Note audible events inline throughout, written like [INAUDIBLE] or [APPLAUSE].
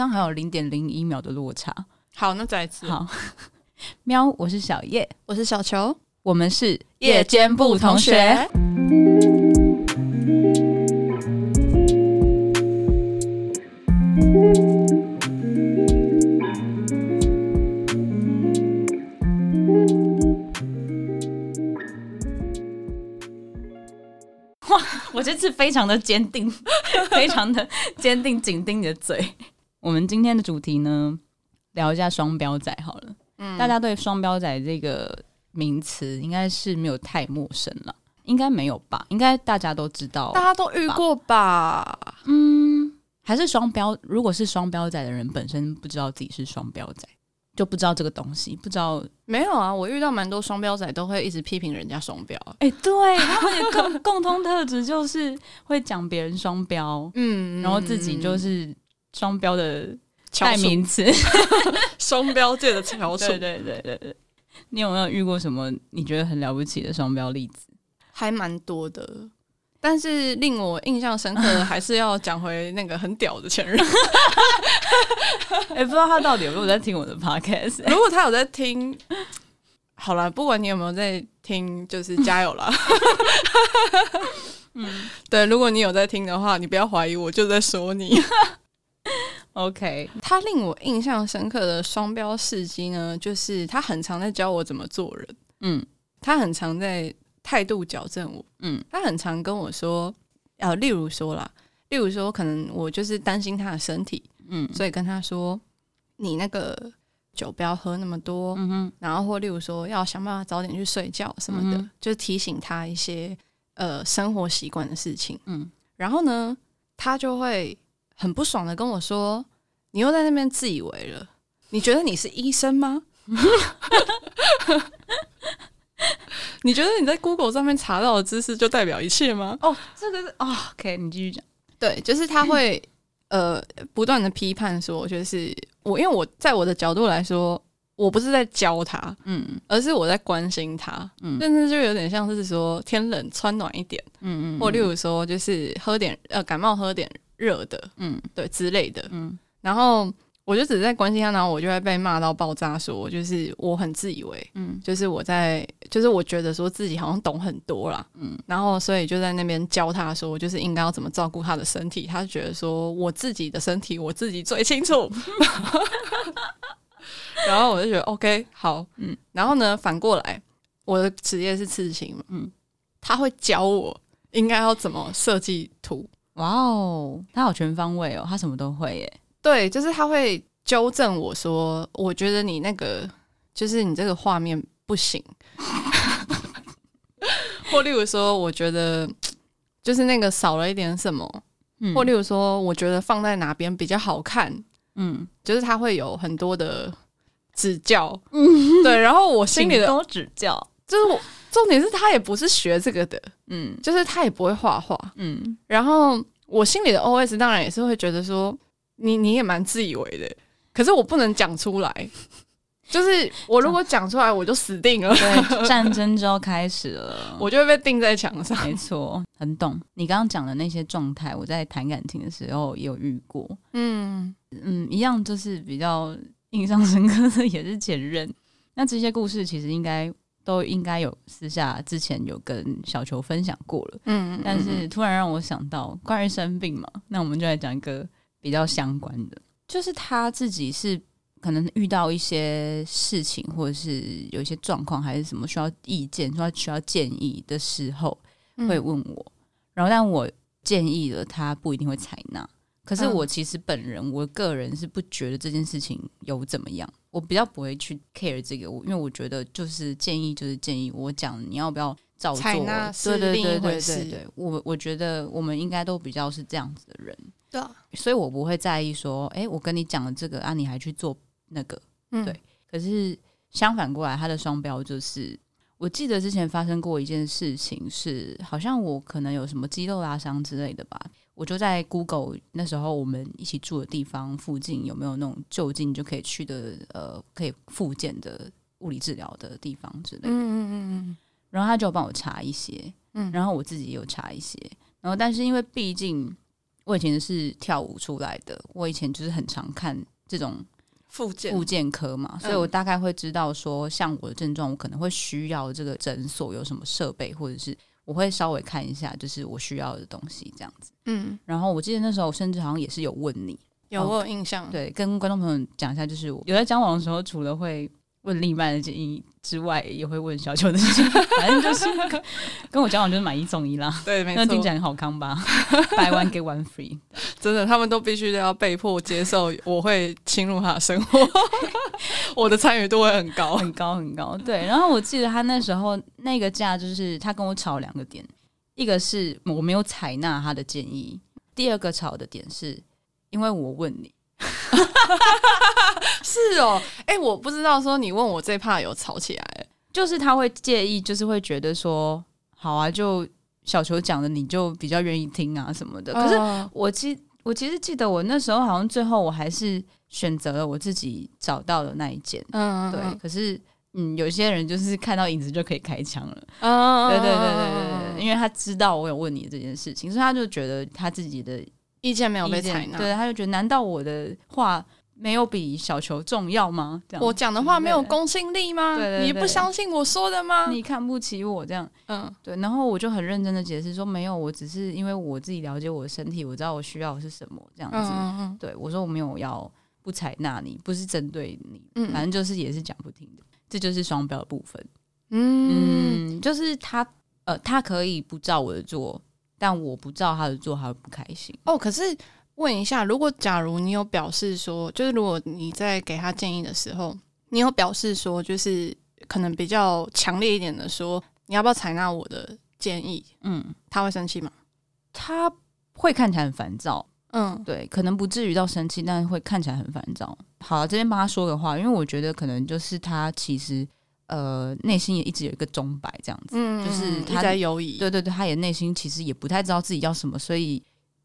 这样还有零点零一秒的落差。好，那再一次。好，[LAUGHS] 喵，我是小叶，我是小球，我们是夜间部同学。哇，我这次非常的坚定，[LAUGHS] 非常的坚定，紧盯你的嘴。我们今天的主题呢，聊一下双标仔好了。嗯，大家对双标仔这个名词应该是没有太陌生了，应该没有吧？应该大家都知道，大家都遇过吧？嗯，还是双标？如果是双标仔的人本身不知道自己是双标仔，就不知道这个东西，不知道。没有啊，我遇到蛮多双标仔都会一直批评人家双标。哎、欸，对，他们的共 [LAUGHS] 共通特质就是会讲别人双标，嗯，然后自己就是。双标的代名词，[LAUGHS] 双标界的翘楚。对对对对对，你有没有遇过什么你觉得很了不起的双标例子？还蛮多的，但是令我印象深刻的 [LAUGHS] 还是要讲回那个很屌的前任。哎、[LAUGHS] 欸，不知道他到底有没有在听我的 podcast？如果他有在听，好了，不管你有没有在听，就是加油啦。嗯，对，如果你有在听的话，你不要怀疑，我就在说你。[LAUGHS] OK，他令我印象深刻的双标事迹呢，就是他很常在教我怎么做人。嗯，他很常在态度矫正我。嗯，他很常跟我说，呃，例如说啦，例如说，可能我就是担心他的身体，嗯，所以跟他说，你那个酒不要喝那么多，嗯哼，然后或例如说，要想办法早点去睡觉什么的，嗯、就提醒他一些呃生活习惯的事情。嗯，然后呢，他就会。很不爽的跟我说：“你又在那边自以为了，你觉得你是医生吗？[LAUGHS] 你觉得你在 Google 上面查到的知识就代表一切吗？”哦，这个是哦，OK，你继续讲。对，就是他会呃不断的批判说，就是我因为我在我的角度来说，我不是在教他，嗯，而是我在关心他，嗯，但是就有点像是说天冷穿暖一点，嗯嗯，或例如说就是喝点呃感冒喝点。热的，嗯，对之类的，嗯，然后我就只是在关心他，然后我就会被骂到爆炸，说就是我很自以为，嗯，就是我在，就是我觉得说自己好像懂很多啦，嗯，然后所以就在那边教他说，就是应该要怎么照顾他的身体，他就觉得说我自己的身体我自己最清楚，[LAUGHS] 然后我就觉得 OK 好，嗯，然后呢，反过来我的职业是刺青嘛，嗯，他会教我应该要怎么设计图。哇哦，他好全方位哦，他什么都会耶。对，就是他会纠正我说，我觉得你那个就是你这个画面不行，[LAUGHS] 或例如说，我觉得就是那个少了一点什么，嗯，或例如说，我觉得放在哪边比较好看，嗯，就是他会有很多的指教，嗯，对，然后我心里的多指教，就是我。重点是他也不是学这个的，嗯，就是他也不会画画，嗯，然后我心里的 OS 当然也是会觉得说，你你也蛮自以为的，可是我不能讲出来，[LAUGHS] 就是我如果讲出来我就死定了，对，战争就要开始了，[LAUGHS] 我就会被钉在墙上，没错，很懂你刚刚讲的那些状态，我在谈感情的时候也有遇过，嗯。嗯，一样就是比较印象深刻的也是前任，那这些故事其实应该。都应该有私下之前有跟小球分享过了，嗯，嗯，嗯，但是突然让我想到关于生病嘛，那我们就来讲一个比较相关的，就是他自己是可能遇到一些事情，或者是有一些状况，还是什么需要意见，需要需要建议的时候，会问我，嗯、然后但我建议了，他不一定会采纳。可是我其实本人，嗯、我个人是不觉得这件事情有怎么样，我比较不会去 care 这个，我因为我觉得就是建议就是建议，我讲你要不要照做，对对对对对对，我我觉得我们应该都比较是这样子的人，对，所以我不会在意说，哎，我跟你讲了这个啊，你还去做那个，嗯、对。可是相反过来，他的双标就是，我记得之前发生过一件事情是，好像我可能有什么肌肉拉伤之类的吧。我就在 Google 那时候我们一起住的地方附近有没有那种就近就可以去的呃可以复健的物理治疗的地方之类的。嗯嗯嗯。然后他就帮我查一些，嗯，然后我自己也有查一些，然后但是因为毕竟我以前是跳舞出来的，我以前就是很常看这种复健复健科嘛，所以我大概会知道说，像我的症状，我可能会需要这个诊所有什么设备，或者是我会稍微看一下，就是我需要的东西这样子。嗯，然后我记得那时候甚至好像也是有问你，有我有印象，对，跟观众朋友讲一下，就是我有在交往的时候，除了会。问另一半的建议之外，也会问小球的建议。[LAUGHS] 反正就是跟我交往就是买一送一啦。对，没错。那听起来很好康吧？Buy one get one free。[LAUGHS] 真的，他们都必须要被迫接受，我会侵入他的生活，[LAUGHS] 我的参与度会很高，很高，很高。对。然后我记得他那时候那个价，就是他跟我吵两个点，一个是我没有采纳他的建议，第二个吵的点是因为我问你。[LAUGHS] 是哦，哎、欸，我不知道说你问我最怕有吵起来，就是他会介意，就是会觉得说，好啊，就小球讲的，你就比较愿意听啊什么的。可是我记，我其实记得我那时候好像最后我还是选择了我自己找到的那一件，嗯，对。可是，嗯，有些人就是看到影子就可以开枪了，对对对对对，因为他知道我有问你这件事情，所以他就觉得他自己的。意见没有被采纳，对，他就觉得难道我的话没有比小球重要吗？这样我讲的话没有公信力吗？对对对，你不相信我说的吗？你看不起我这样？嗯，对。然后我就很认真的解释说，没有，我只是因为我自己了解我的身体，我知道我需要的是什么这样子。嗯嗯嗯，对，我说我没有要不采纳你，不是针对你，嗯，反正就是也是讲不听的，这就是双标的部分。嗯，嗯，就是他呃，他可以不照我的做。但我不照他的做，他会不开心哦。可是问一下，如果假如你有表示说，就是如果你在给他建议的时候，你有表示说，就是可能比较强烈一点的说，你要不要采纳我的建议？嗯，他会生气吗？他会看起来很烦躁。嗯，对，可能不至于到生气，但是会看起来很烦躁。好，这边帮他说个话，因为我觉得可能就是他其实。呃，内心也一直有一个钟摆，这样子，嗯、就是他在犹豫。对对对，他也内心其实也不太知道自己要什么，所以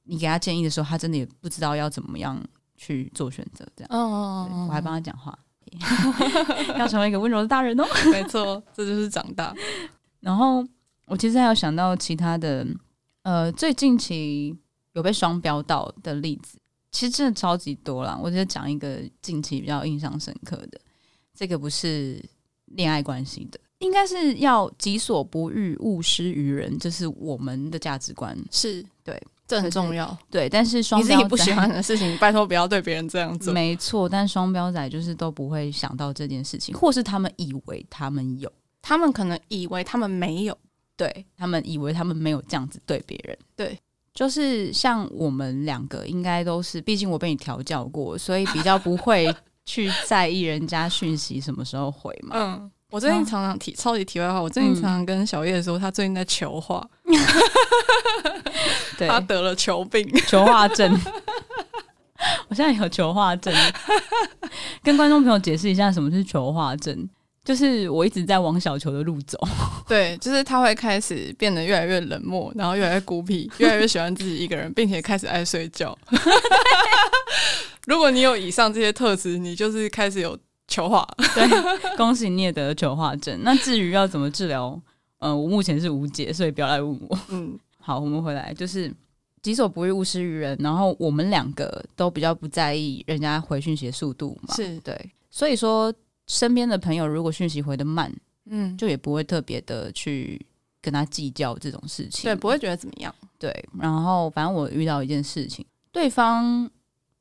你给他建议的时候，他真的也不知道要怎么样去做选择。这样，哦哦哦，我还帮他讲话，[LAUGHS] 要成为一个温柔的大人哦。[LAUGHS] 没错，这就是长大。然后我其实还有想到其他的，呃，最近期有被双标到的例子，其实真的超级多啦。我就讲一个近期比较印象深刻的，这个不是。恋爱关系的，应该是要己所不欲，勿施于人，这是我们的价值观，是对，这很重要。对，但是双标仔，你自己不喜欢的事情，拜托不要对别人这样做。没错，但双标仔就是都不会想到这件事情，或是他们以为他们有，他们可能以为他们没有，对，他们以为他们没有这样子对别人。对，就是像我们两个，应该都是，毕竟我被你调教过，所以比较不会。去在意人家讯息什么时候回嘛？嗯，我最近常常提、啊、超级题外话，我最近常常跟小叶说，他最近在求化，[LAUGHS] 对，他得了球病、球化症。[LAUGHS] 我现在有球化症，跟观众朋友解释一下什么是球化症，就是我一直在往小球的路走。[LAUGHS] 对，就是他会开始变得越来越冷漠，然后越来越孤僻，越来越喜欢自己一个人，并且开始爱睡觉。如果你有以上这些特质，你就是开始有球化。[LAUGHS] 对，恭喜你也得了球化症。那至于要怎么治疗，嗯、呃，我目前是无解，所以不要来问我。嗯，好，我们回来，就是己所不欲，勿施于人。然后我们两个都比较不在意人家回讯息的速度嘛，是对。所以说，身边的朋友如果讯息回的慢，嗯，就也不会特别的去跟他计较这种事情，对，不会觉得怎么样。对，然后反正我遇到一件事情，对方。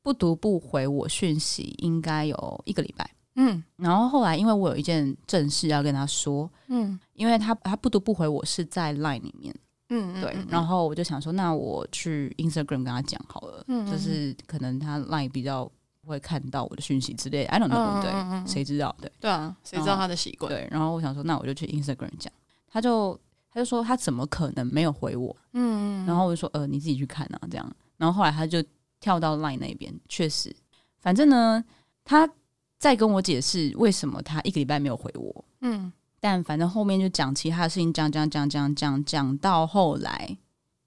不读不回我讯息，应该有一个礼拜。嗯，然后后来因为我有一件正事要跟他说，嗯，因为他他不读不回我是在 Line 里面，嗯，对，然后我就想说，那我去 Instagram 跟他讲好了，嗯，就是可能他 Line 比较会看到我的讯息之类，I don't know，对，谁知道？对，对啊，谁知道他的习惯？对，然后我想说，那我就去 Instagram 讲，他就他就说他怎么可能没有回我？嗯，然后我就说，呃，你自己去看啊，这样，然后后来他就。跳到 Line 那边，确实，反正呢，他在跟我解释为什么他一个礼拜没有回我。嗯，但反正后面就讲其他的事情，讲讲讲讲讲讲到后来，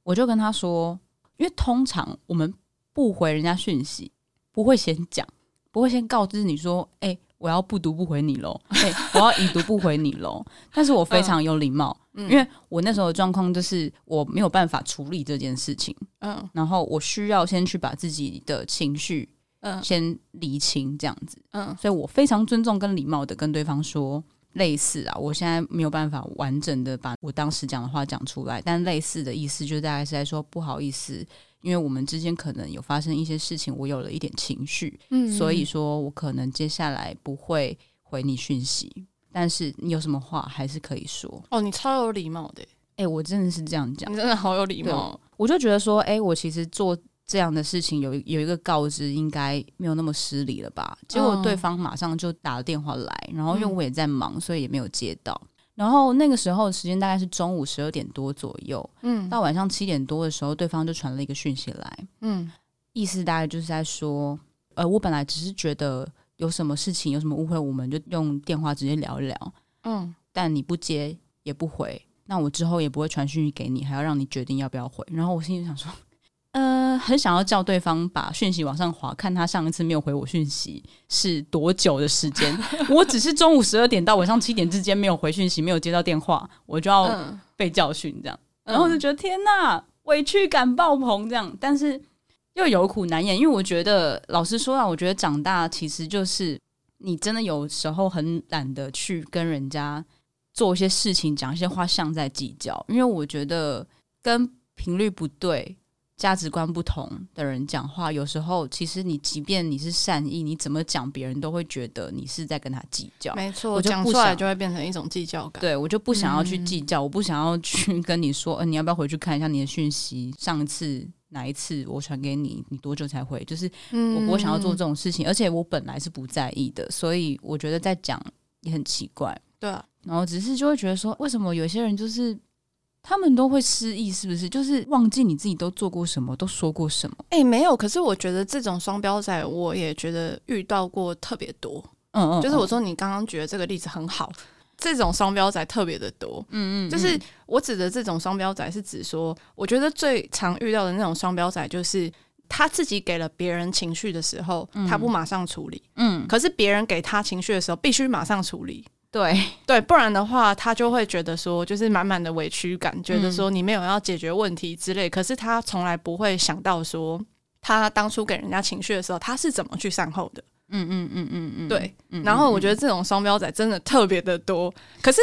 我就跟他说，因为通常我们不回人家讯息，不会先讲，不会先告知你说，哎、欸，我要不读不回你喽，[LAUGHS] 对，我要已读不回你喽。[LAUGHS] 但是我非常有礼貌，嗯，因为我那时候的状况就是我没有办法处理这件事情，嗯，然后我需要先去把自己的情绪，嗯，先理清这样子，嗯，所以我非常尊重跟礼貌的跟对方说类似啊，我现在没有办法完整的把我当时讲的话讲出来，但类似的意思就大概是在说不好意思。因为我们之间可能有发生一些事情，我有了一点情绪，嗯，所以说我可能接下来不会回你讯息，但是你有什么话还是可以说。哦，你超有礼貌的，哎，我真的是这样讲，你真的好有礼貌。我就觉得说，哎，我其实做这样的事情有有一个告知，应该没有那么失礼了吧？结果对方马上就打了电话来，然后因为我也在忙，所以也没有接到。然后那个时候时间大概是中午十二点多左右，嗯，到晚上七点多的时候，对方就传了一个讯息来，嗯，意思大概就是在说，呃，我本来只是觉得有什么事情有什么误会，我们就用电话直接聊一聊，嗯，但你不接也不回，那我之后也不会传讯息给你，还要让你决定要不要回。然后我心里想说。[LAUGHS] 呃，很想要叫对方把讯息往上滑，看他上一次没有回我讯息是多久的时间。[LAUGHS] 我只是中午十二点到晚上七点之间没有回讯息，没有接到电话，我就要被教训这样。然后就觉得天呐，委屈感爆棚这样。但是又有苦难言，因为我觉得老实说啊，我觉得长大其实就是你真的有时候很懒得去跟人家做一些事情，讲一些话，像在计较。因为我觉得跟频率不对。价值观不同的人讲话，有时候其实你即便你是善意，你怎么讲，别人都会觉得你是在跟他计较。没错，我讲出来就会变成一种计较感。对，我就不想要去计较，嗯、我不想要去 [LAUGHS] 跟你说，呃，你要不要回去看一下你的讯息？上一次哪一次我传给你，你多久才回？就是我不会想要做这种事情，嗯、而且我本来是不在意的，所以我觉得在讲也很奇怪。对啊，然后只是就会觉得说，为什么有些人就是。他们都会失忆，是不是？就是忘记你自己都做过什么，都说过什么？哎、欸，没有。可是我觉得这种双标仔，我也觉得遇到过特别多。嗯，嗯嗯，就是我说你刚刚举的这个例子很好，这种双标仔特别的多。嗯，嗯嗯，就是我指的这种双标仔，是指说，我觉得最常遇到的那种双标仔，就是他自己给了别人情绪的时候，嗯、他不马上处理。嗯，可是别人给他情绪的时候，必须马上处理。对 [LAUGHS] 对，不然的话，他就会觉得说，就是满满的委屈感，觉得说你没有要解决问题之类。嗯、可是他从来不会想到说，他当初给人家情绪的时候，他是怎么去善后的。嗯嗯嗯嗯嗯，对。然后我觉得这种双标仔真的特别的多。可是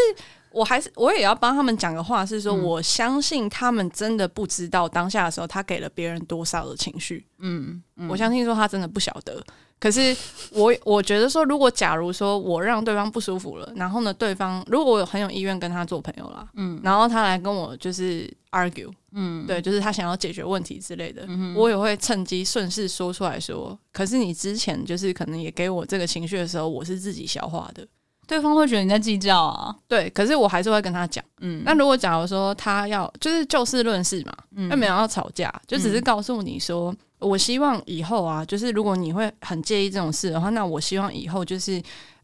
我还是我也要帮他们讲个话，是说我相信他们真的不知道当下的时候他给了别人多少的情绪。嗯，嗯我相信说他真的不晓得。可是我我觉得说，如果假如说我让对方不舒服了，然后呢，对方如果我有很有意愿跟他做朋友啦，嗯，然后他来跟我就是 argue，嗯，对，就是他想要解决问题之类的，嗯，我也会趁机顺势说出来说，可是你之前就是可能也给我这个情绪的时候，我是自己消化的，对方会觉得你在计较啊，对，可是我还是会跟他讲，嗯，那如果假如说他要就是就事论事嘛，嗯，又没有要吵架，就只是告诉你说。嗯我希望以后啊，就是如果你会很介意这种事的话，那我希望以后就是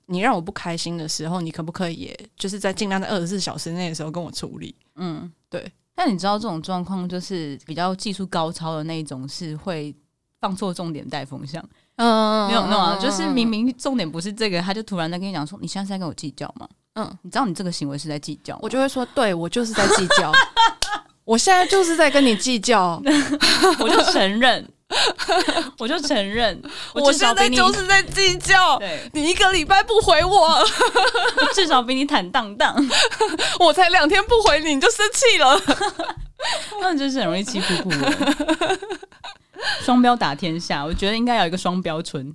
你让我不开心的时候，你可不可以也就是在尽量在二十四小时内的时候跟我处理？嗯，对。但你知道这种状况就是比较技术高超的那一种，是会放错重点带风向。嗯，没有没有啊，就是明明重点不是这个，他就突然在跟你讲说：“你现在是在跟我计较吗？”嗯，你知道你这个行为是在计较，我就会说：“对，我就是在计较，我现在就是在跟你计较。[LAUGHS] ”我就承认。[LAUGHS] 我就承认，[LAUGHS] 我，我现在就是在计较。你一个礼拜不回我，[LAUGHS] 我至少比你坦荡荡。我才两天不回你，你就生气了，那你真是很容易气噗噗的。双标打天下，我觉得应该有一个双标村。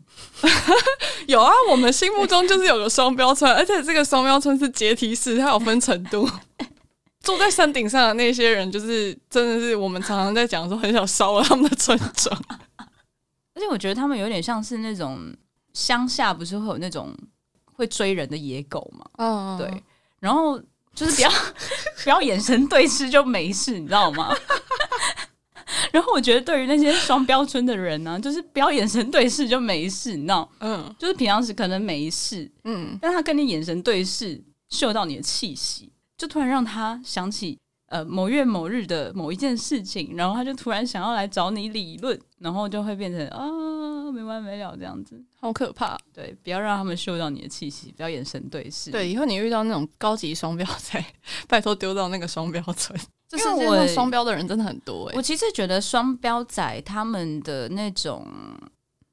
有啊，我们心目中就是有个双标村，而且这个双标村是阶梯式，它有分程度。坐在山顶上的那些人，就是真的是我们常常在讲说，很想烧了他们的村庄。而且我觉得他们有点像是那种乡下，不是会有那种会追人的野狗嘛？嗯，对。然后就是不要 [LAUGHS] 不要眼神对视就没事，你知道吗？[LAUGHS] 然后我觉得对于那些双标村的人呢、啊，就是不要眼神对视就没事，你知道？嗯，就是平常时可能没事，嗯，但他跟你眼神对视，嗅到你的气息。就突然让他想起呃某月某日的某一件事情，然后他就突然想要来找你理论，然后就会变成啊啊，没完没了这样子，好可怕。对，不要让他们嗅到你的气息，不要眼神对视。对，以后你遇到那种高级双标仔，[LAUGHS] 拜托丢到那个双标村。[LAUGHS] 这世界上双标的人真的很多，欸。我其实觉得双标仔他们的那种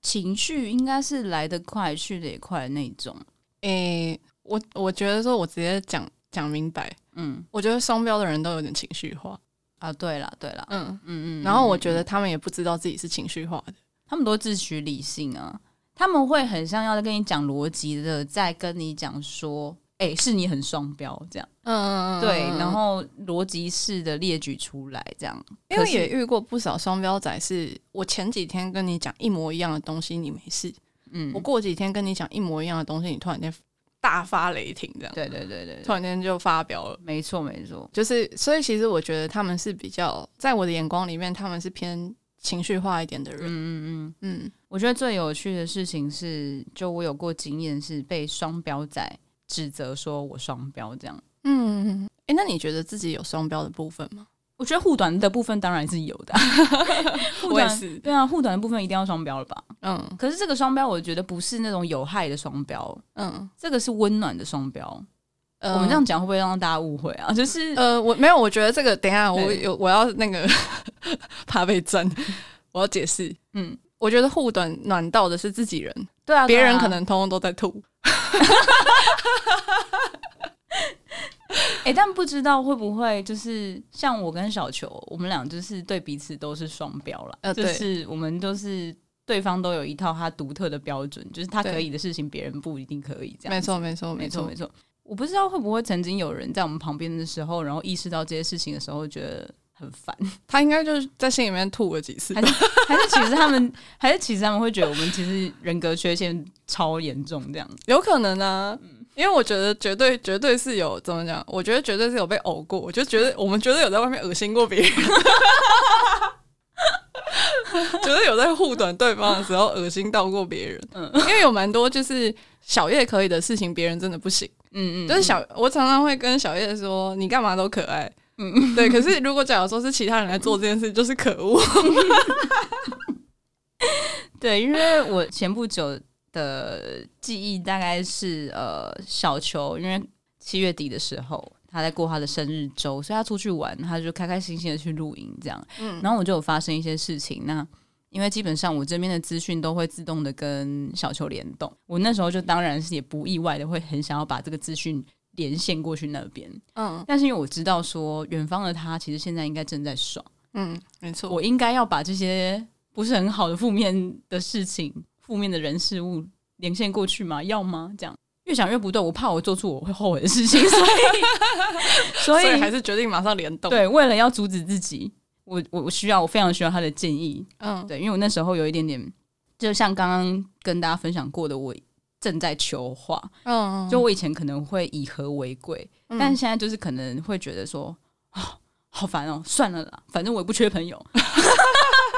情绪，应该是来得快去得也快的那种。诶、欸，我我觉得说，我直接讲讲明白。嗯，我觉得双标的人都有点情绪化啊。对了，对了，嗯嗯嗯。然后我觉得他们也不知道自己是情绪化的，他们都自诩理性啊。他们会很像要跟你讲逻辑的，在跟你讲说。哎、欸，是你很双标这样，嗯，对，然后逻辑式的列举出来这样，因为也遇过不少双标仔，是我前几天跟你讲一模一样的东西，你没事，嗯，我过几天跟你讲一模一样的东西，你突然间大发雷霆这样，对对对对，突然间就发飙了，没错没错，就是所以其实我觉得他们是比较，在我的眼光里面，他们是偏情绪化一点的人，嗯嗯嗯。嗯，我觉得最有趣的事情是，就我有过经验是被双标仔。指责说我双标这样，嗯，哎、欸，那你觉得自己有双标的部分吗？我觉得护短的部分当然是有的，[LAUGHS] 护短是。对啊，护短的部分一定要双标了吧？嗯，可是这个双标，我觉得不是那种有害的双标，嗯，这个是温暖的双标。呃、我们这样讲会不会让大家误会啊？[LAUGHS] 就是呃，我没有，我觉得这个等一下我有我要那个怕被针，我要解释。嗯，我觉得护短暖到的是自己人，对啊，别人可能通通都在吐。[LAUGHS] 哎、欸，但不知道会不会就是像我跟小球，我们俩就是对彼此都是双标了。呃，就是我们都是对方都有一套他独特的标准，就是他可以的事情，别人不一定可以。这样，没错，没错，没错，没错。我不知道会不会曾经有人在我们旁边的时候，然后意识到这些事情的时候，觉得很烦。[LAUGHS] 他应该就是在心里面吐了几次，还是还是其实他们，还是其实他们会觉得我们其实人格缺陷超严重，这样有可能啊。嗯因为我觉得绝对绝对是有怎么讲？我觉得绝对是有被呕过，我就觉得我们绝对有在外面恶心过别人，[LAUGHS] 绝对有在护短对方的时候恶心到过别人。嗯，因为有蛮多就是小叶可以的事情，别人真的不行。嗯嗯，就是小我常常会跟小叶说：“你干嘛都可爱。”嗯嗯，对。可是如果假如说是其他人来做这件事，就是可恶。[LAUGHS] 对，因为我前不久。的记忆大概是呃，小球，因为七月底的时候他在过他的生日周，所以他出去玩，他就开开心心的去露营这样。嗯，然后我就有发生一些事情。那因为基本上我这边的资讯都会自动的跟小球联动，我那时候就当然是也不意外的会很想要把这个资讯连线过去那边。嗯，但是因为我知道说远方的他其实现在应该正在爽。嗯，没错，我应该要把这些不是很好的负面的事情。负面的人事物连线过去吗？要吗？这样越想越不对，我怕我做出我会后悔的事情，所以 [LAUGHS] 所以，还是决定马上联动。对，为了要阻止自己，我我我需要，我非常需要他的建议。嗯，对，因为我那时候有一点点，就像刚刚跟大家分享过的，我正在求化。嗯，就我以前可能会以和为贵，嗯，但现在就是可能会觉得说，哦，好烦哦，算了啦，反正我也不缺朋友。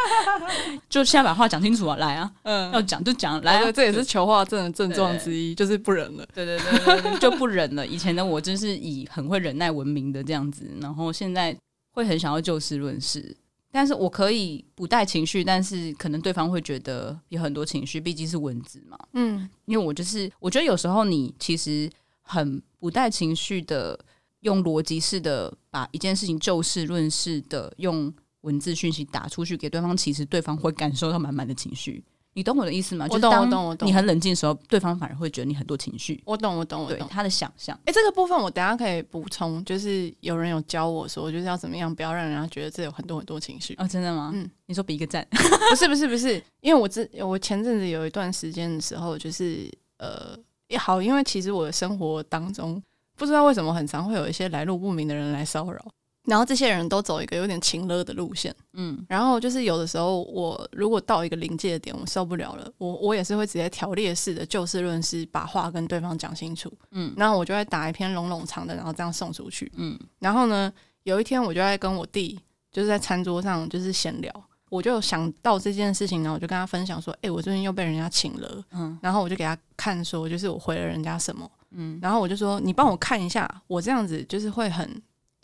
[LAUGHS] 就现在把话讲清楚啊，来啊，嗯，要讲就讲，来、啊，对，这也是求化症的症状之一，就是不忍了，对对对。对，就不忍了。以前的我真是以很会忍耐闻名的这样子，然后现在会很想要就事论事，但是我可以不带情绪，但是可能对方会觉得有很多情绪，毕竟是文字嘛，嗯，因为我就是我觉得有时候你其实很不带情绪的，用逻辑式的把一件事情就事论事的用。文字讯息打出去给对方，其实对方会感受到满满的情绪。你懂我的意思吗？我懂，我懂，我懂。你很冷静的时候，对方反而会觉得你很多情绪。我懂，我懂，我懂。对他的想象，哎、欸，这个部分我等下可以补充。就是有人有教我说，就是要怎么样，不要让人家觉得这有很多很多情绪。哦，真的吗？嗯，你说比一个赞？[LAUGHS] 不是，不是，不是。因为我之我前阵子有一段时间的时候，就是呃，也好，因为其实我的生活当中，不知道为什么很常会有一些来路不明的人来骚扰。然后这些人都走一个有点情勒的路线，嗯，然后就是有的时候我如果到一个临界点，我受不了了，我我也是会直接条列式的就事论事，把话跟对方讲清楚，嗯，然后我就会打一篇冗冗长的，然后这样送出去，嗯，然后呢，有一天我就在跟我弟就是在餐桌上就是闲聊，我就想到这件事情，然后我就跟他分享说，哎，我最近又被人家请了，嗯，然后我就给他看说，就是我回了人家什么，嗯，然后我就说，你帮我看一下，我这样子就是会很。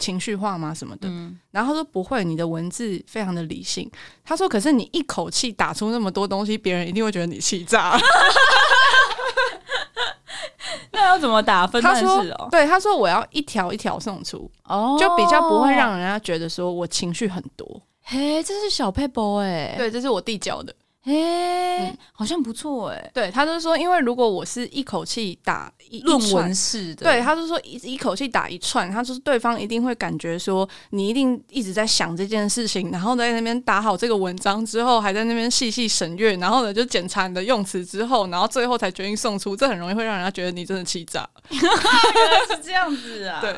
情绪化吗？什么的？嗯、然后他说不会，你的文字非常的理性。他说，可是你一口气打出那么多东西，别人一定会觉得你气炸。[LAUGHS] 那要怎么打分？他说，对，他说我要一条一条送出，哦，就比较不会让人家觉得说我情绪很多。嘿，这是小撇步哎，对，这是我弟教的。哎，嗯、好像不错哎。对，他就是说，因为如果我是一口气打一论文式的，对，他就说一一口气打一串，他就是对方一定会感觉说你一定一直在想这件事情，然后在那边打好这个文章之后，还在那边细细审阅，然后呢就检查你的用词之后，然后最后才决定送出，这很容易会让人家觉得你真的气炸。[LAUGHS] [LAUGHS] 原来是这样子啊！对，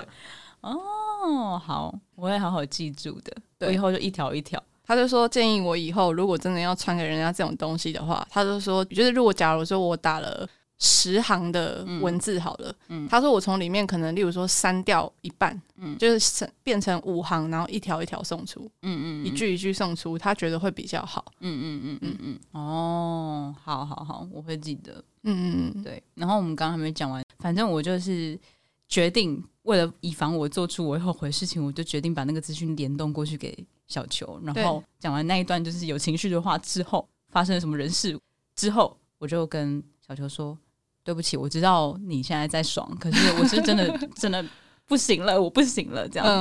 哦，好，我会好好记住的，对我以后就一条一条。他就说建议我以后如果真的要传给人家这种东西的话，他就说，就是如果假如说我打了十行的文字好了，嗯，他说我从里面可能例如说删掉一半，嗯，就是变成五行，然后一条一条送出，嗯嗯，一句一句送出，他觉得会比较好，嗯嗯嗯嗯嗯，哦，好好好，我会记得，嗯嗯嗯，对。然后我们刚刚还没讲完，反正我就是决定为了以防我做出我会后悔的事情，我就决定把那个资讯联动过去给。小球，然后讲完那一段就是有情绪的话之后，发生了什么人事之后，我就跟小球说：“对不起，我知道你现在在爽，可是我是真的 [LAUGHS] 真的不行了，我不行了，这样子，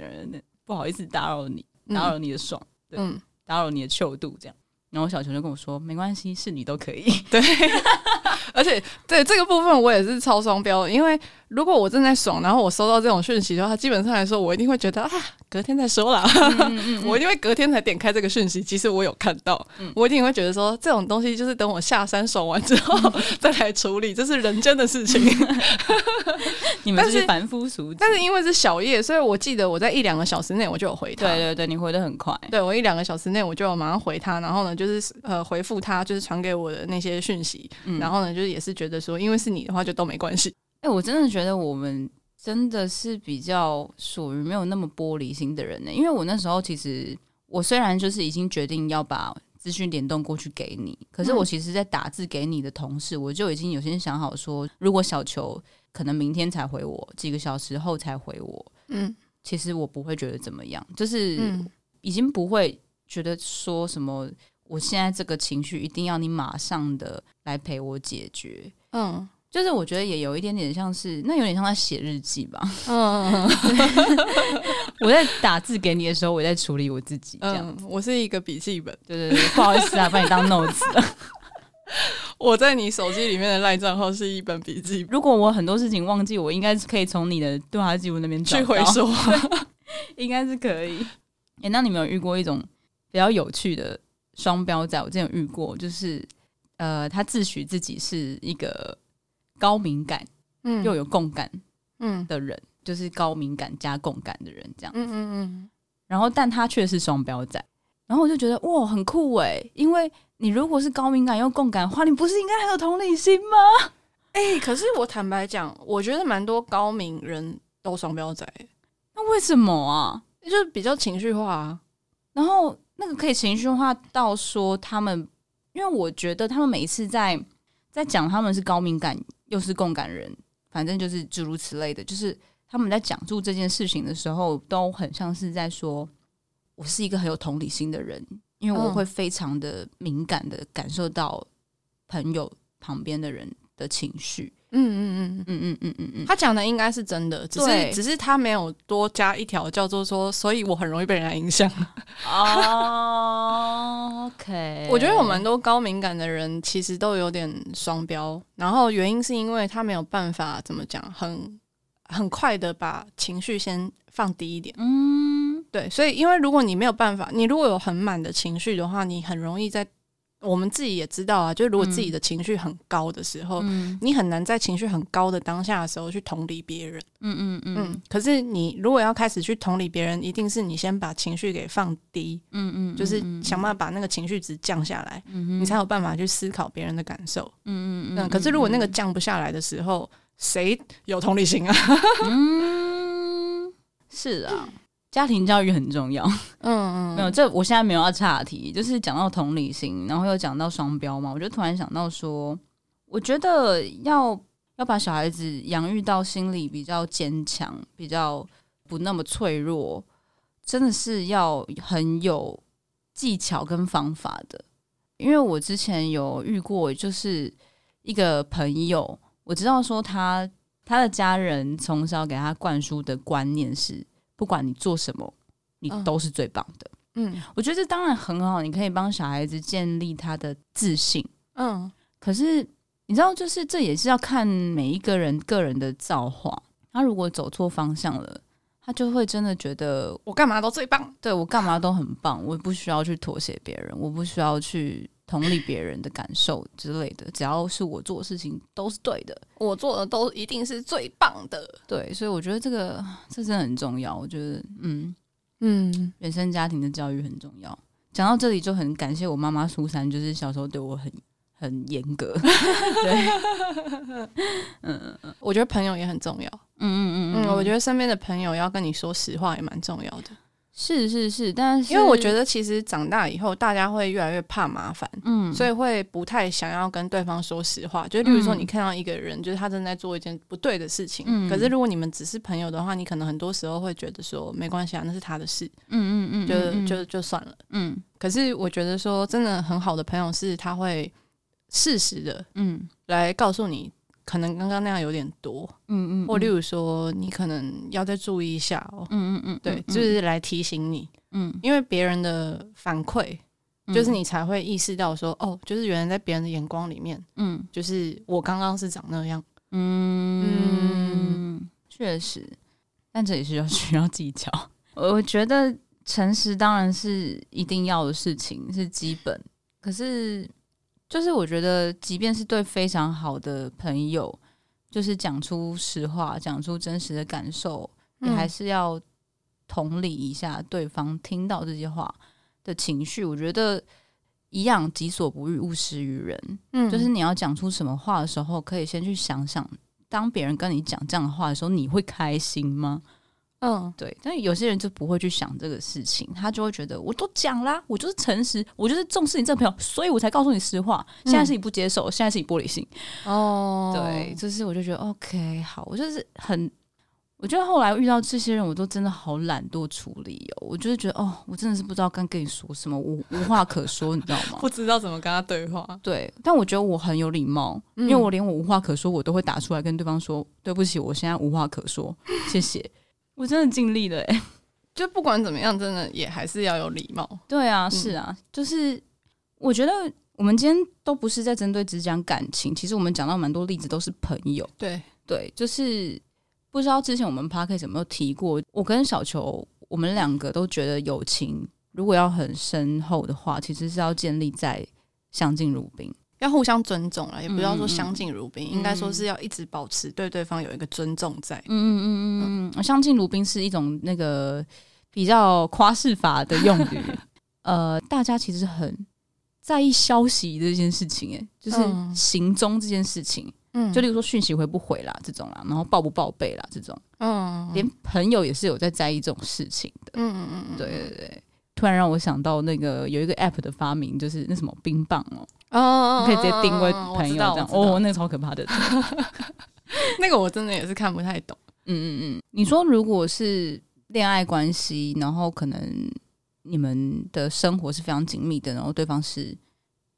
嗯、对，不好意思打扰你，打扰你的爽，对，嗯、打扰你的糗度，这样。”然后小球就跟我说：“没关系，是你都可以。”对，[LAUGHS] 而且对这个部分我也是超双标的，因为如果我正在爽，然后我收到这种讯息的话，基本上来说，我一定会觉得啊，隔天再说啦。嗯嗯嗯、[LAUGHS] 我一定会隔天才点开这个讯息，其实我有看到，嗯、我一定会觉得说，这种东西就是等我下山爽完之后、嗯、[LAUGHS] 再来处理，这是人间的事情。[LAUGHS] 你们是凡夫俗子，但是因为是小叶，所以我记得我在一两个小时内我就有回他。对对对，你回的很快。对，我一两个小时内我就有马上回他，然后呢，就是呃回复他，就是传给我的那些讯息，嗯、然后呢，就是也是觉得说，因为是你的话就都没关系。哎、欸，我真的觉得我们真的是比较属于没有那么玻璃心的人呢。因为我那时候其实我虽然就是已经决定要把资讯联动过去给你，可是我其实在打字给你的同时，我就已经有先想好说，如果小球可能明天才回我，几个小时后才回我，嗯，其实我不会觉得怎么样，就是已经不会觉得说什么，我现在这个情绪一定要你马上的来陪我解决，嗯。就是我觉得也有一点点像是，那有点像在写日记吧。嗯，[LAUGHS] 我在打字给你的时候，我在处理我自己这样。嗯，我是一个笔记本。对对对，不好意思啊，把你当 notes 了。[LAUGHS] 我在你手机里面的赖账号是一本笔记。如果我很多事情忘记，我应该是可以从你的对话记录那边去回溯，[LAUGHS] 应该是可以。哎、欸，那你们有遇过一种比较有趣的双标仔？我之前有遇过，就是呃，他自诩自己是一个。高敏感，嗯，又有共感，嗯的人，嗯、就是高敏感加共感的人，这样子，嗯嗯嗯。然后，但他却是双标仔，然后我就觉得哇，很酷诶，因为你如果是高敏感又共感的话，你不是应该很有同理心吗？哎、欸，可是我坦白讲，我觉得蛮多高敏人都双标仔，那为什么啊？就是比较情绪化啊。然后那个可以情绪化到说他们，因为我觉得他们每一次在在讲他们是高敏感。又是共感人，反正就是诸如此类的，就是他们在讲述这件事情的时候，都很像是在说：“我是一个很有同理心的人，因为我会非常的敏感的感受到朋友旁边的人的情绪。”嗯嗯嗯嗯。嗯嗯嗯嗯他讲的应该是真的只是只是他没有多加一条叫做说所以我很容易被人家影响。哦 ok [LAUGHS] 我觉得我们都高敏感的人其实都有点双标然后原因是因为他没有办法怎么讲很很快的把情绪先放低一点。嗯。对所以因为如果你没有办法你如果有很满的情绪的话你很容易在我们自己也知道啊，就是如果自己的情绪很高的时候，嗯、你很难在情绪很高的当下的时候去同理别人。嗯嗯嗯，嗯。可是你如果要开始去同理别人，一定是你先把情绪给放低。嗯嗯，嗯就是想办法把那个情绪值降下来，嗯嗯，你才有办法去思考别人的感受。嗯嗯嗯。可是如果那个降不下来的时候，谁有同理心啊？嗯，[LAUGHS] 是啊。家庭教育很重要，嗯嗯，没有，这我现在没有要岔题，就是讲到同理心，然后又讲到双标嘛，我就突然想到说，我觉得要要把小孩子养育到心理比较坚强、比较不那么脆弱，真的是要很有技巧跟方法的。因为我之前有遇过，就是一个朋友，我知道说他他的家人从小给他灌输的观念是，不管你做什么，你都是最棒的。嗯，我觉得这当然很好，你可以帮小孩子建立他的自信。嗯，可是你知道，就是这也是要看每一个人个人的造化。他如果走错方向了，他就会真的觉得我干嘛都最棒，对，我干嘛都很棒，我不需要去妥协别人，我不需要去同理别人的感受之类的，只要是我做的事情都是对的，我做的都一定是最棒的。对，所以我觉得这个这真的很重要。我觉得，嗯嗯，原生家庭的教育很重要。讲到这里就很感谢我妈妈苏珊，就是小时候对我很。很严格，[LAUGHS] 对，嗯我觉得朋友也很重要，嗯嗯嗯嗯，我觉得身边的朋友要跟你说实话也蛮重要的，是是是，但是因为我觉得其实长大以后大家会越来越怕麻烦，嗯，所以会不太想要跟对方说实话，就例如说你看到一个人，就是他正在做一件不对的事情，嗯，可是如果你们只是朋友的话，你可能很多时候会觉得说没关系啊，那是他的事，嗯嗯嗯，就就就算了，嗯，可是我觉得说真的很好的朋友是他会。适时的，嗯，来告诉你，可能刚刚那样有点多，嗯嗯，或例如说，你可能要再注意一下哦，嗯嗯嗯，对，就是来提醒你，嗯，因为别人的反馈，就是你才会意识到说，哦，就是原来在别人的眼光里面，嗯，就是我刚刚是长那样，嗯，确实，但这也是要需要技巧。[LAUGHS] 我觉得诚实当然是一定要的事情，是基本，可是。就是我觉得，即便是对非常好的朋友，就是讲出实话、讲出真实的感受，你还是要同理一下对方听到这些话的情绪。我觉得一样，己所不欲，勿施于人。嗯，就是你要讲出什么话的时候，可以先去想想，当别人跟你讲这样的话的时候，你会开心吗？嗯，对，但有些人就不会去想这个事情，他就会觉得我都讲啦，我就是诚实，我就是重视你这个朋友，所以我才告诉你实话。现在是你不接受，现在是你玻璃心。哦，对，就是我就觉得 OK，好，我就是很，我觉得后来遇到这些人，我都真的好懒惰处理哦。我就是觉得哦，我真的是不知道该跟你说什么，我无话可说，你知道吗？[LAUGHS] 不知道怎么跟他对话。对，但我觉得我很有礼貌，因为我连我无话可说，我都会打出来跟对方说对不起，我现在无话可说，谢谢。我真的尽力了哎，[LAUGHS] 就不管怎么样，真的也还是要有礼貌。对啊，是啊，嗯、就是我觉得我们今天都不是在针对只讲感情，其实我们讲到蛮多例子都是朋友。对对，就是不知道之前我们 Podcast 有没有提过，我跟小球我们两个都觉得友情如果要很深厚的话，其实是要建立在相敬如宾。要互相尊重了，也不要说相敬如宾，嗯、应该说是要一直保持对对方有一个尊重在。嗯嗯嗯嗯，相敬如宾是一种那个比较夸饰法的用语。[LAUGHS] 呃，大家其实很在意消息这件事情，哎，就是行踪这件事情。嗯，就例如说讯息回不回啦，这种啦，然后报不报备啦，这种。嗯，连朋友也是有在在意这种事情的。嗯嗯嗯，对对对。突然让我想到那个有一个 app 的发明，就是那什么冰棒哦。哦，你可以直接定位朋友这样哦，那个超可怕的，[LAUGHS] 那个我真的也是看不太懂。嗯嗯嗯，你说如果是恋爱关系，然后可能你们的生活是非常紧密的，然后对方是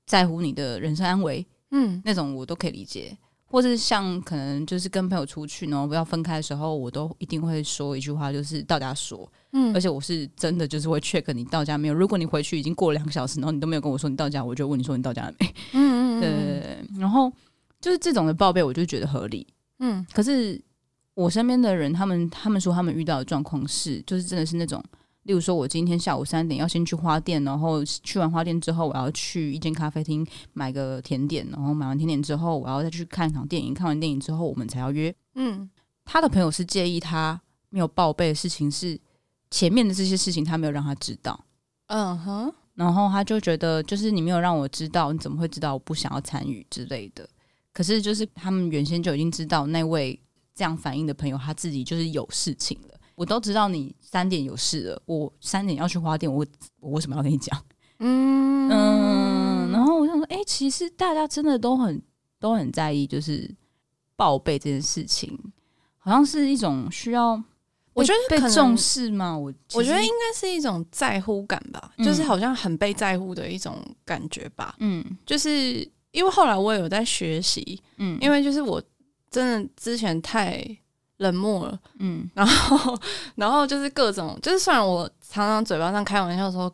在乎你的人身安危，嗯，那种我都可以理解。或是像可能就是跟朋友出去，然后不要分开的时候，我都一定会说一句话，就是到家说。嗯，而且我是真的就是会 check 你到家没有。如果你回去已经过了两个小时，然后你都没有跟我说你到家，我就问你说你到家了没？嗯嗯，[LAUGHS] 对对对。然后就是这种的报备，我就觉得合理。嗯，可是我身边的人，他们他们说他们遇到的状况是，就是真的是那种。例如说，我今天下午三点要先去花店，然后去完花店之后，我要去一间咖啡厅买个甜点，然后买完甜点之后，我要再去看一场电影。看完电影之后，我们才要约。嗯，他的朋友是介意他没有报备的事情，是前面的这些事情他没有让他知道。嗯哼，然后他就觉得，就是你没有让我知道，你怎么会知道我不想要参与之类的？可是就是他们原先就已经知道那位这样反应的朋友，他自己就是有事情了。我都知道你三点有事了，我三点要去花店，我我为什么要跟你讲？嗯嗯，然后我想说，哎、欸，其实大家真的都很都很在意，就是报备这件事情，好像是一种需要。我觉得被重视吗？我我觉得应该是一种在乎感吧，嗯、就是好像很被在乎的一种感觉吧。嗯，就是因为后来我也有在学习，嗯，因为就是我真的之前太冷漠了，嗯，然后然后就是各种，就是虽然我常常嘴巴上开玩笑说，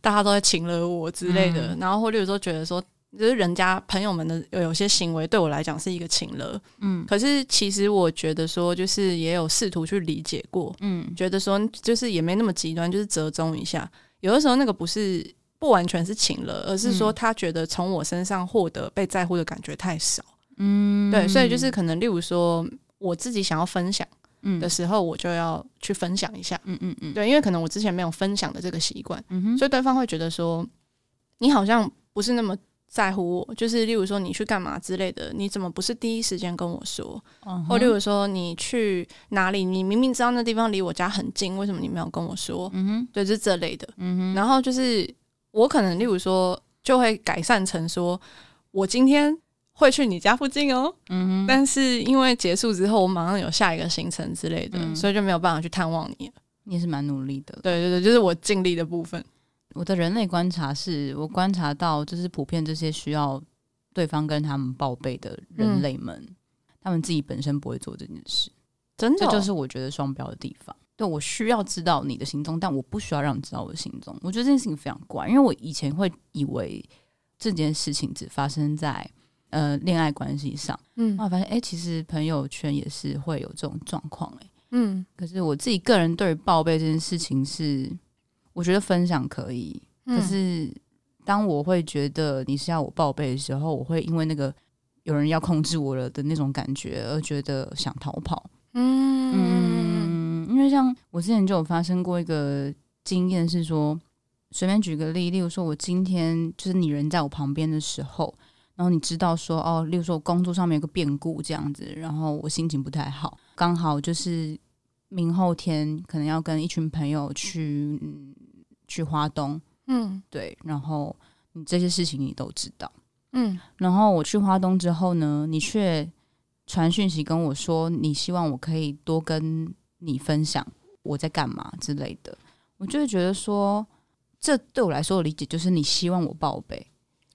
大家都在请了我之类的，嗯、然后或者有时候觉得说。就是人家朋友们的有些行为对我来讲是一个请了，嗯，可是其实我觉得说，就是也有试图去理解过，嗯，觉得说就是也没那么极端，就是折中一下。有的时候那个不是不完全是请了，而是说他觉得从我身上获得被在乎的感觉太少，嗯，对，所以就是可能例如说我自己想要分享的时候，我就要去分享一下，嗯嗯嗯，对，因为可能我之前没有分享的这个习惯，所以对方会觉得说你好像不是那么。在乎我，就是例如说你去干嘛之类的，你怎么不是第一时间跟我说？Uh. 或例如说你去哪里，你明明知道那地方离我家很近，为什么你没有跟我说？嗯哼、uh，huh. 对，就是这类的。嗯哼、uh，huh. 然后就是我可能例如说就会改善成说，我今天会去你家附近哦。嗯哼、uh，huh. 但是因为结束之后我马上有下一个行程之类的，uh. 所以就没有办法去探望你了。你也是蛮努力的。对对对，就是我尽力的部分。我的人类观察是，我观察到，就是普遍这些需要对方跟他们报备的人类们，嗯、他们自己本身不会做这件事，真的、哦，这就是我觉得双标的地方。对，我需要知道你的行踪，但我不需要让你知道我的行踪。我觉得这件事情非常怪，因为我以前会以为这件事情只发生在呃恋爱关系上，嗯，然后发现哎、欸，其实朋友圈也是会有这种状况，哎，嗯，可是我自己个人对于报备这件事情是。我觉得分享可以，可是当我会觉得你是要我报备的时候，我会因为那个有人要控制我了的那种感觉而觉得想逃跑。嗯，嗯，因为像我之前就有发生过一个经验，是说随便举个例，例如说我今天就是你人在我旁边的时候，然后你知道说哦，例如说我工作上面有个变故这样子，然后我心情不太好，刚好就是明后天可能要跟一群朋友去。去花东，嗯，对，然后你这些事情你都知道，嗯，然后我去花东之后呢，你却传讯息跟我说，你希望我可以多跟你分享我在干嘛之类的，我就会觉得说，这对我来说的理解就是你希望我报备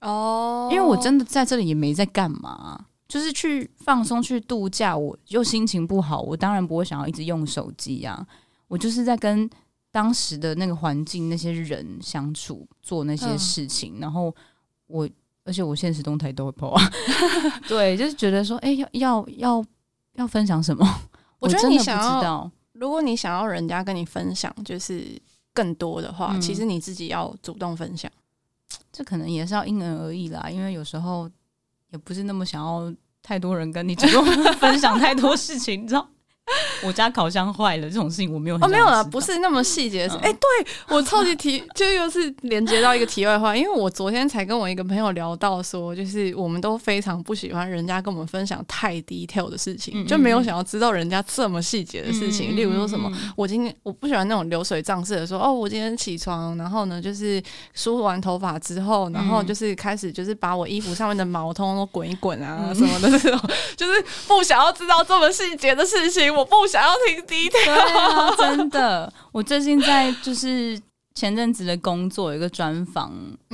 哦，因为我真的在这里也没在干嘛，就是去放松去度假，我又心情不好，我当然不会想要一直用手机呀，我就是在跟。当时的那个环境，那些人相处，做那些事情，嗯、然后我，而且我现实动态都会 po 啊，对，就是觉得说，哎、欸，要要要要分享什么？我觉得你想要，如果你想要人家跟你分享，就是更多的话，嗯、其实你自己要主动分享，这可能也是要因人而异啦，因为有时候也不是那么想要太多人跟你主动 [LAUGHS] 分享太多事情，你知道。[LAUGHS] 我家烤箱坏了，这种事情我没有哦，没有了，不是那么细节的事。哎、嗯欸，对我超级 [LAUGHS] 提，就又是连接到一个题外话，因为我昨天才跟我一个朋友聊到说，就是我们都非常不喜欢人家跟我们分享太 detail 的事情，嗯嗯，就没有想要知道人家这么细节的事情。例如说什么，我今天我不喜欢那种流水账式的说，哦，我今天起床，然后呢，就是梳完头发之后，然后就是开始就是把我衣服上面的毛通通都滚一滚啊什么的这种，就是不想要知道这么细节的事情。我不想要听第一条，啊，真的。我最近在就是前阵子的工作有一个专访，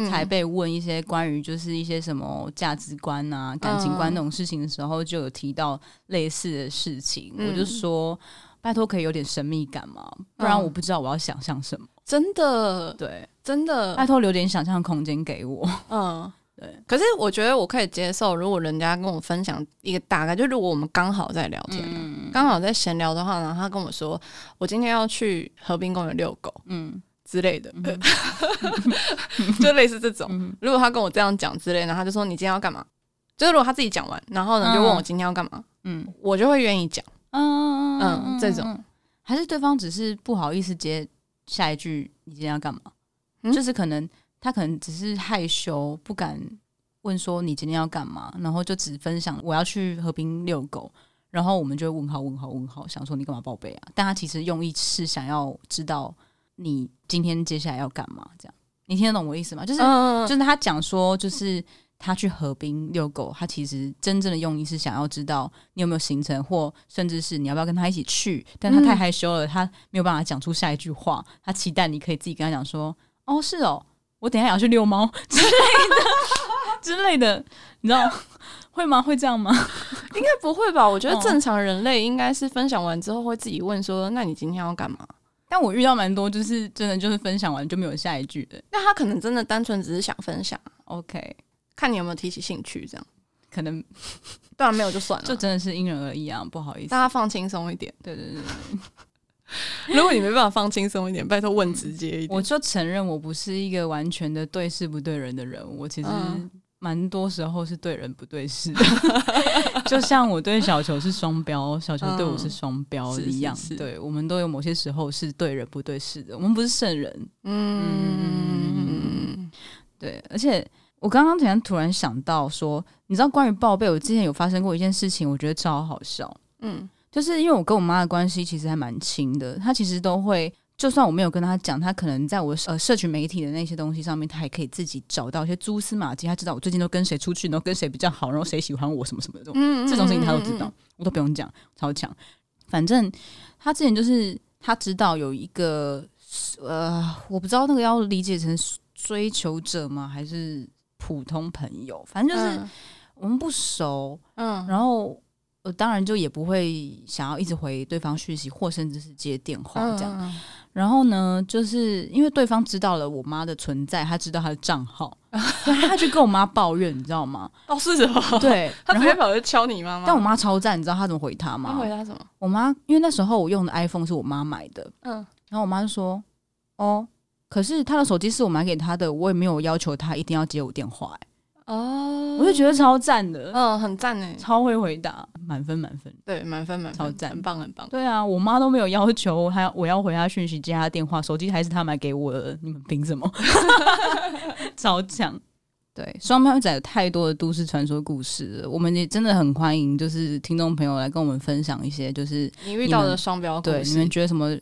才被问一些关于就是一些什么价值观啊、感情观那种事情的时候，就有提到类似的事情。嗯、我就说，拜托可以有点神秘感吗？不然我不知道我要想象什么。真的，对，真的，拜托留点想象空间给我。嗯。对，可是我觉得我可以接受，如果人家跟我分享一个大概，就如果我们刚好在聊天，刚、嗯、好在闲聊的话呢，他跟我说我今天要去河滨公园遛狗，嗯。之类的，嗯、[LAUGHS] 就类似这种。嗯、如果他跟我这样讲之类的，然后他就说你今天要干嘛？就是如果他自己讲完，然后呢就问我今天要干嘛，嗯，我就会愿意讲，嗯。嗯，这种。还是对方只是不好意思接下一句你今天要干嘛，嗯、就是可能。他可能只是害羞，不敢问说你今天要干嘛，然后就只分享我要去河滨遛狗，然后我们就会问号问号问号，想说你干嘛报备啊？但他其实用意是想要知道你今天接下来要干嘛，这样你听得懂我意思吗？就是、嗯、就是他讲说，就是他去河边遛狗，他其实真正的用意是想要知道你有没有行程，或甚至是你要不要跟他一起去。但他太害羞了，他没有办法讲出下一句话。他期待你可以自己跟他讲说：“哦，是哦，我等一下要去遛猫之类的之类的。”你知道会吗？会这样吗？应该不会吧？我觉得正常人类应该是分享完之后会自己问说：“那你今天要干嘛？”但我遇到蛮多，就是真的就是分享完就没有下一句的。那他可能真的单纯只是想分享，OK。看你有没有提起兴趣，这样可能 [LAUGHS] 当然没有就算了，就真的是因人而异啊，不好意思，大家放轻松一点。对对对，[LAUGHS] 如果你没办法放轻松一点，拜托问直接一点。我就承认我不是一个完全的对事不对人的人，我其实蛮多时候是对人不对事的，[LAUGHS] 就像我对小球是双标，[LAUGHS] 小球对我是双标一样。对，我们都有某些时候是对人不对事的，我们不是圣人。嗯，对，而且。我刚刚突然突然想到说，你知道关于报备，我之前有发生过一件事情，我觉得超好笑。嗯，就是因为我跟我妈的关系其实还蛮亲的，她其实都会，就算我没有跟她讲，她可能在我呃社群媒体的那些东西上面，她还可以自己找到一些蛛丝马迹，她知道我最近都跟谁出去，然后跟谁比较好，然后谁喜欢我什么什么的这种，嗯、这种事情她都知道，我都不用讲，超强。反正她之前就是她知道有一个呃，我不知道那个要理解成追求者吗，还是？普通朋友，反正就是我们不熟，嗯，然后我当然就也不会想要一直回对方讯息，或甚至是接电话这样。嗯、然后呢，就是因为对方知道了我妈的存在，他知道他的账号，[LAUGHS] 他就跟我妈抱怨，你知道吗？哦，是什么？对，[LAUGHS] 他直接跑去敲你妈妈。但我妈超赞，你知道他怎么回他吗？他回他什么？我妈因为那时候我用的 iPhone 是我妈买的，嗯，然后我妈就说：“哦。”可是他的手机是我买给他的，我也没有要求他一定要接我电话、欸。哦，我就觉得超赞的，嗯，很赞哎，超会回答，满分满分，对，满分满分，超赞，很棒很棒。对啊，我妈都没有要求他，我要回她讯息接她电话，手机还是他买给我的，你们凭什么？[LAUGHS] 超强。对，双标仔有太多的都市传说故事了，我们也真的很欢迎，就是听众朋友来跟我们分享一些，就是你遇到的双标故事，对，你们觉得什么？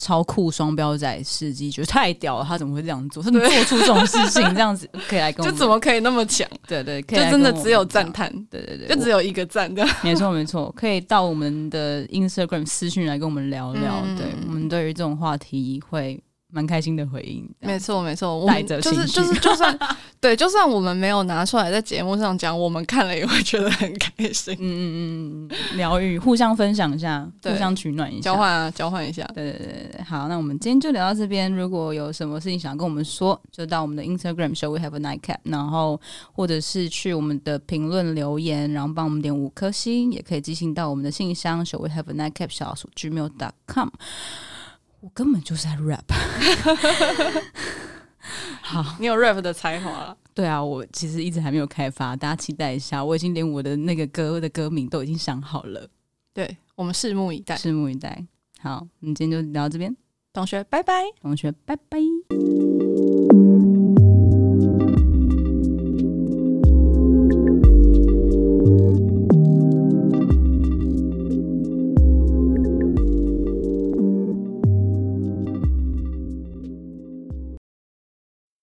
超酷双标仔司机，觉得太屌了！他怎么会这样做？他怎么做出这种事情？这样子可以来跟我们，[LAUGHS] 就怎么可以那么强？对对，可以就真的只有赞叹。对对对，就只有一个赞的。没错没错，可以到我们的 Instagram 私讯来跟我们聊聊。嗯、对我们对于这种话题会。蛮开心的回应，没错没错，我们就是就是就算 [LAUGHS] 对，就算我们没有拿出来在节目上讲，我们看了也会觉得很开心。嗯嗯嗯，疗愈，互相分享一下，互相取暖一下，交换啊，交换一下。对对对对，好，那我们今天就聊到这边。如果有什么事情想跟我们说，就到我们的 Instagram show We Have a Nightcap，然后或者是去我们的评论留言，然后帮我们点五颗星，也可以寄信到我们的信箱 Shall We Have a Nightcap 小老鼠 gmail.com。我根本就是在 rap，[LAUGHS] 好，你有 rap 的才华了。对啊，我其实一直还没有开发，大家期待一下。我已经连我的那个歌的歌名都已经想好了，对，我们拭目以待，拭目以待。好，我们今天就聊到这边，同学拜拜，同学拜拜。